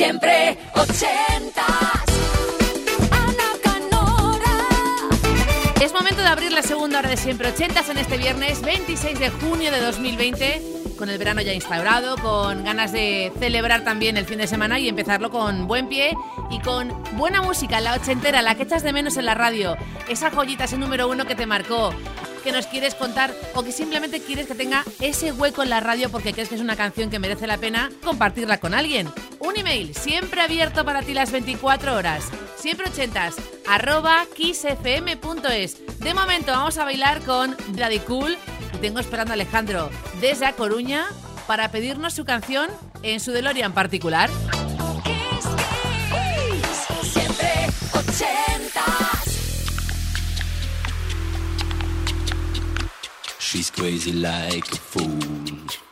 Siempre ochentas. Ana Canora. Es momento de abrir la segunda hora de Siempre Ochentas en este viernes 26 de junio de 2020, con el verano ya instaurado, con ganas de celebrar también el fin de semana y empezarlo con buen pie y con buena música, la ochentera, la que echas de menos en la radio, esa joyita, ese número uno que te marcó, que nos quieres contar o que simplemente quieres que tenga ese hueco en la radio porque crees que es una canción que merece la pena compartirla con alguien. Un email siempre abierto para ti las 24 horas. Siempre ochentas, arroba kissfm.es. De momento vamos a bailar con Daddy Cool y tengo esperando a Alejandro desde A Coruña para pedirnos su canción en su DeLorean particular. Crazy like a fool.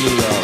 you.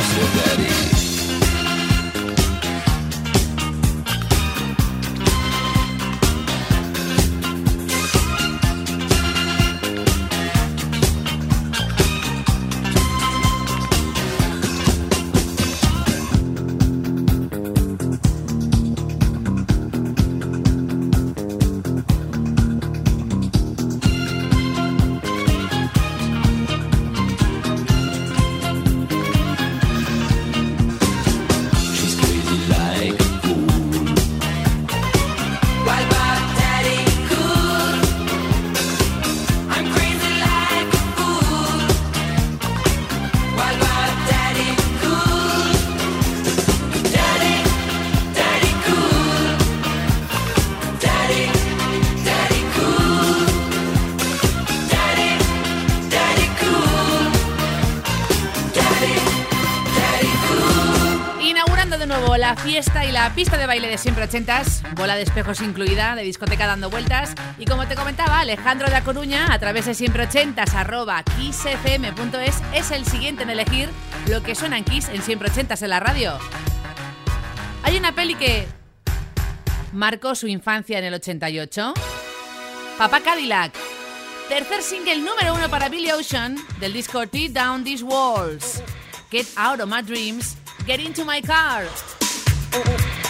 Fiesta y la pista de baile de siempre ochentas, bola de espejos incluida, de discoteca dando vueltas. Y como te comentaba, Alejandro de A Coruña, a través de siempre ochentas, arroba kissfm.es, es el siguiente en elegir lo que suena en Kiss en siempre ochentas en la radio. Hay una peli que marcó su infancia en el 88. Papá Cadillac. Tercer single número uno para Billy Ocean del disco Tear Down These Walls. Get out of my dreams. Get into my car. oh, oh.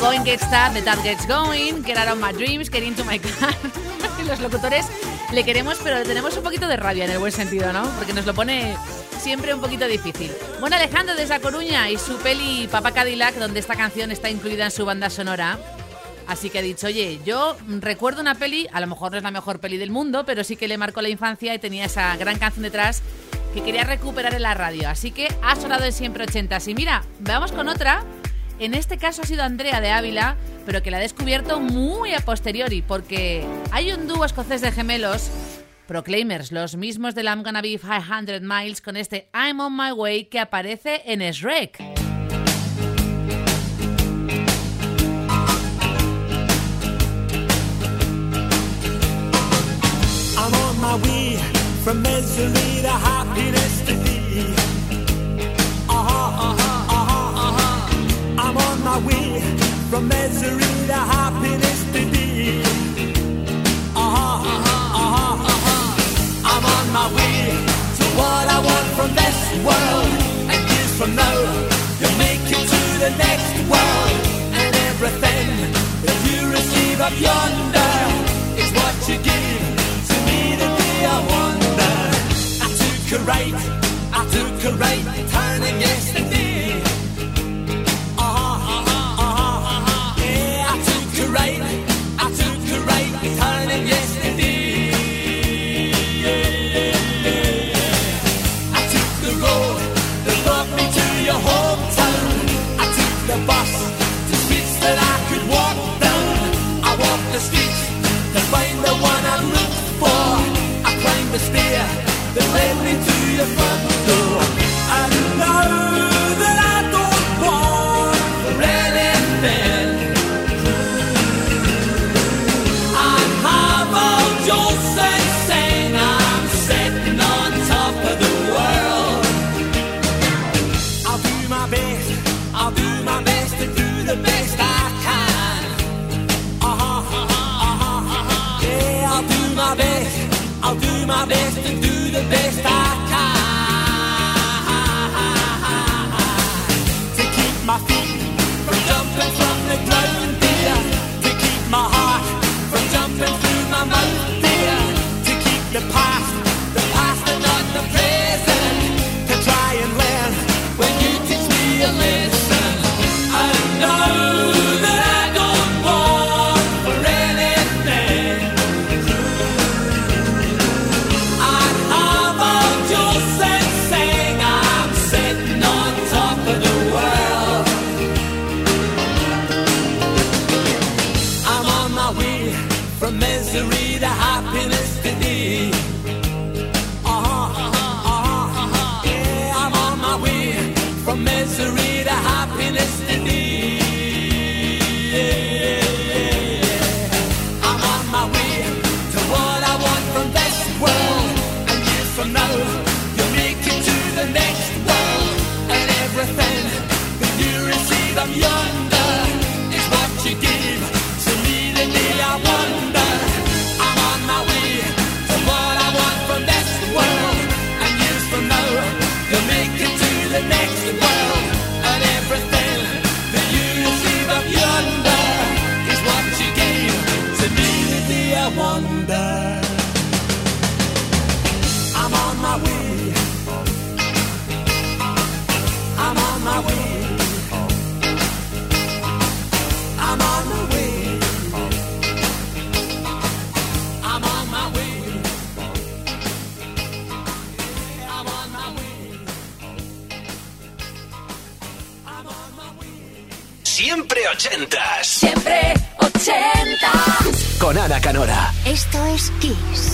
Going gets tough, the tough gets going. Get out of my dreams, get into my car. Los locutores le queremos, pero le tenemos un poquito de rabia en el buen sentido, ¿no? Porque nos lo pone siempre un poquito difícil. Bueno, Alejandro desde A Coruña y su peli Papá Cadillac, donde esta canción está incluida en su banda sonora. Así que ha dicho, oye, yo recuerdo una peli, a lo mejor no es la mejor peli del mundo, pero sí que le marcó la infancia y tenía esa gran canción detrás que quería recuperar en la radio. Así que ha sonado en siempre 80. Y mira, vamos con otra. En este caso ha sido Andrea de Ávila, pero que la ha descubierto muy a posteriori, porque hay un dúo escocés de gemelos, Proclaimers, los mismos del I'm Gonna Be 500 Miles, con este I'm on My Way que aparece en Shrek. My way from misery to happiness to thee. Uh-huh, uh-huh, uh-huh, uh-huh. I'm on my way to what I want from this world. And years from now, you'll make it to the next world. And everything that you receive up yonder is what you give to me today. I wonder. I took a right, I took a right, turning yesterday. From misery to happiness ochentas. Siempre ochentas. Con Ana Canora. Esto es Kiss.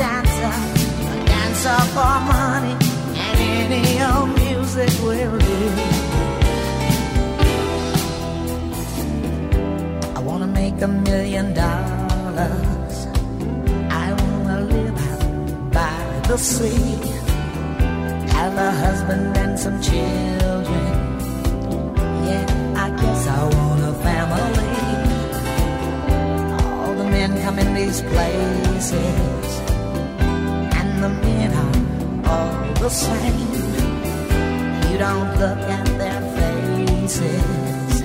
dancer, a dancer for money, and any old music will do. I wanna make a million dollars. I wanna live out by the sea, have a husband and some children. Yeah, I guess I want a family. All the men come in these places in the mirror all the same. You don't look at their faces,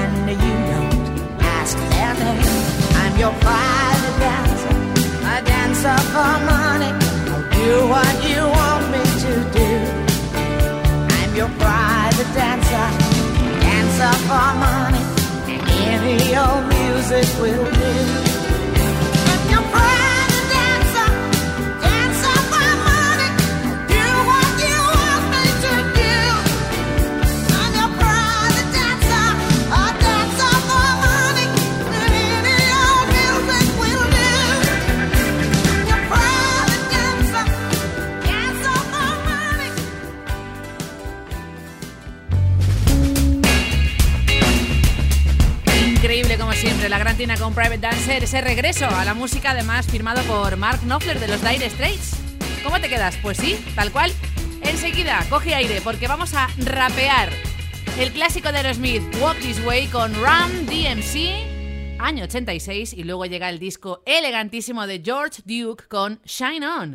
and you don't ask their name. I'm your private dancer, a dancer for money. I'll do what you want me to do. I'm your private dancer, dancer for money, any old music will do. Private Dancer, ese regreso a la música, además firmado por Mark Knopfler de los Dire Straits. ¿Cómo te quedas? Pues sí, tal cual. Enseguida, coge aire porque vamos a rapear el clásico de Aerosmith, Walk This Way, con Ram DMC, año 86, y luego llega el disco elegantísimo de George Duke con Shine On.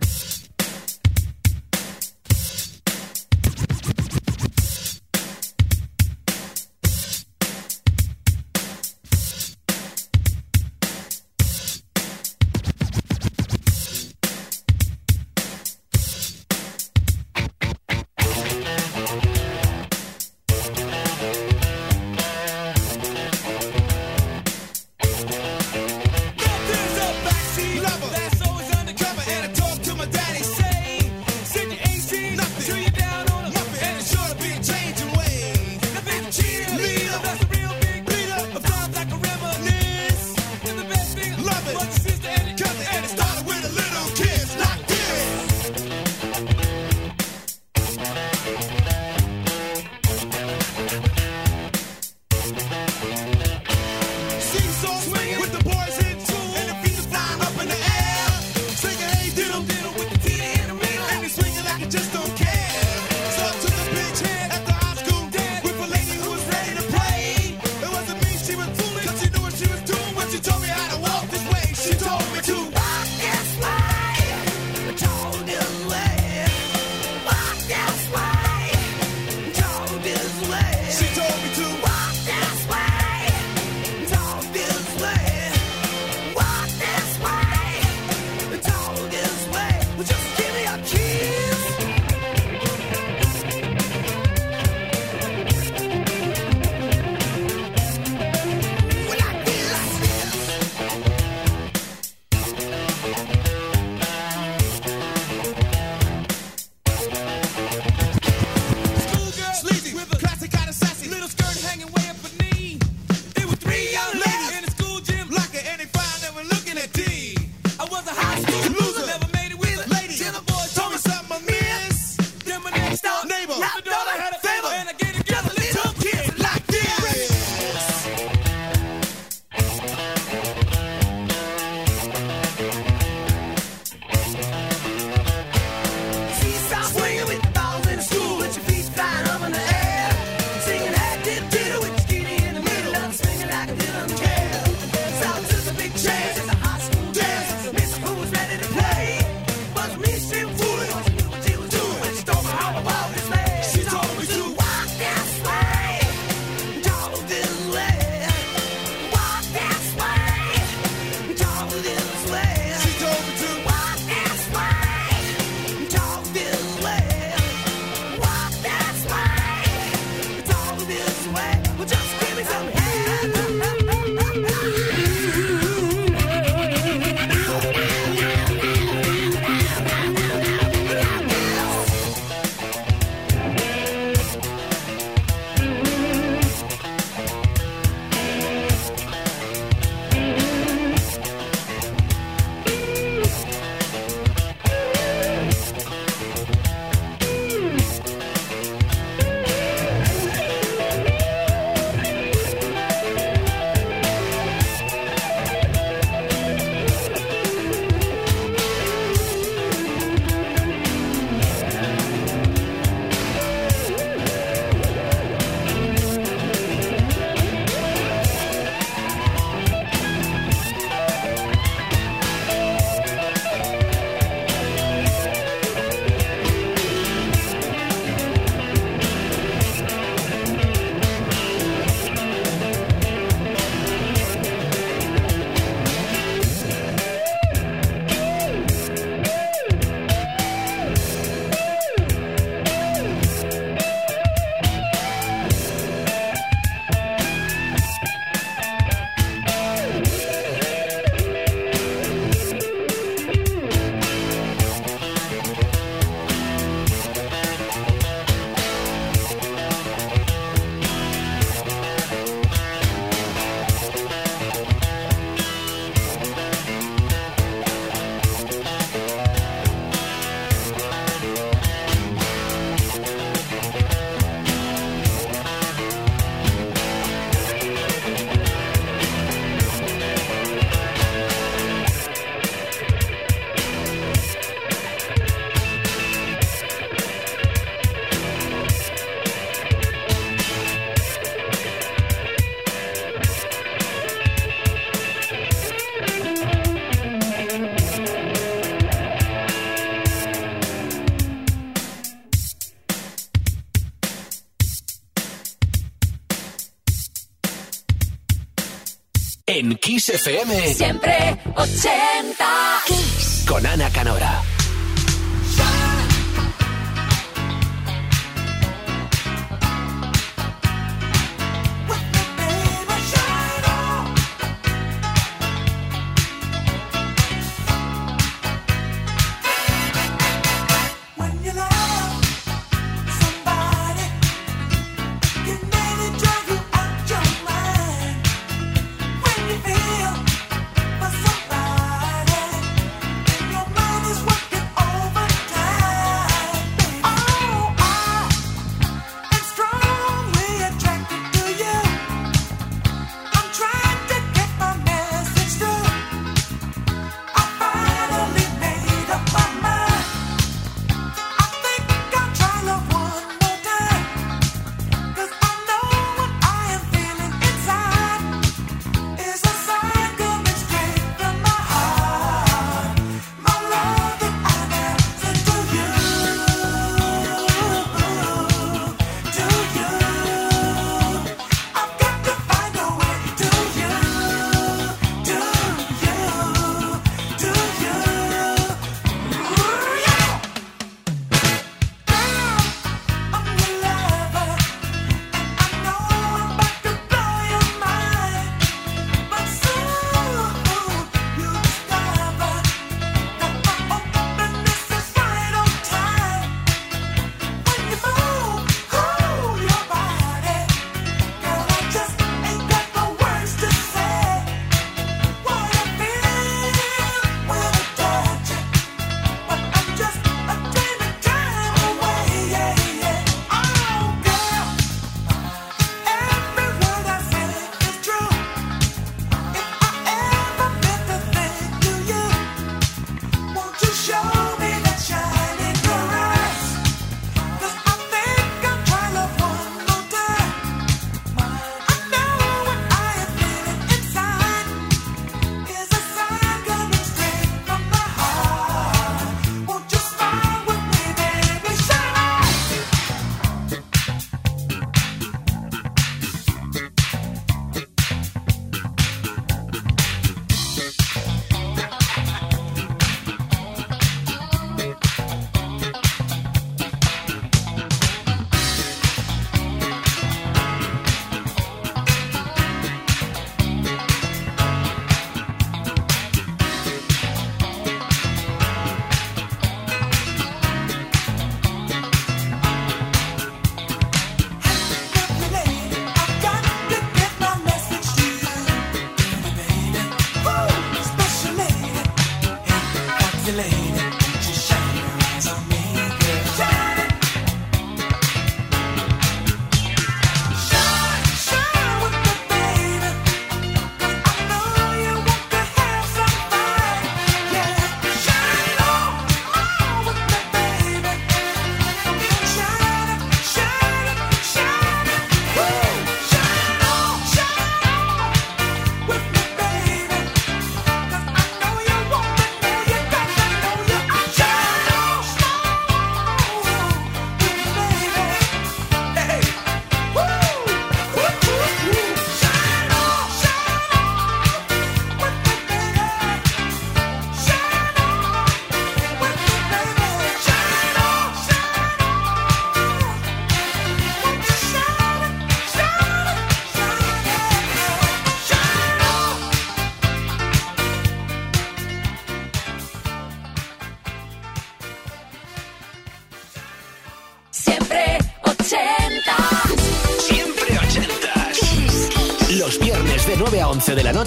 FM. Siempre ochentas. Kiss. Con Ana Canora.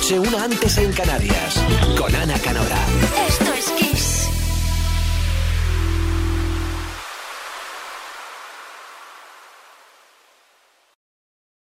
noche, una antes en Canarias.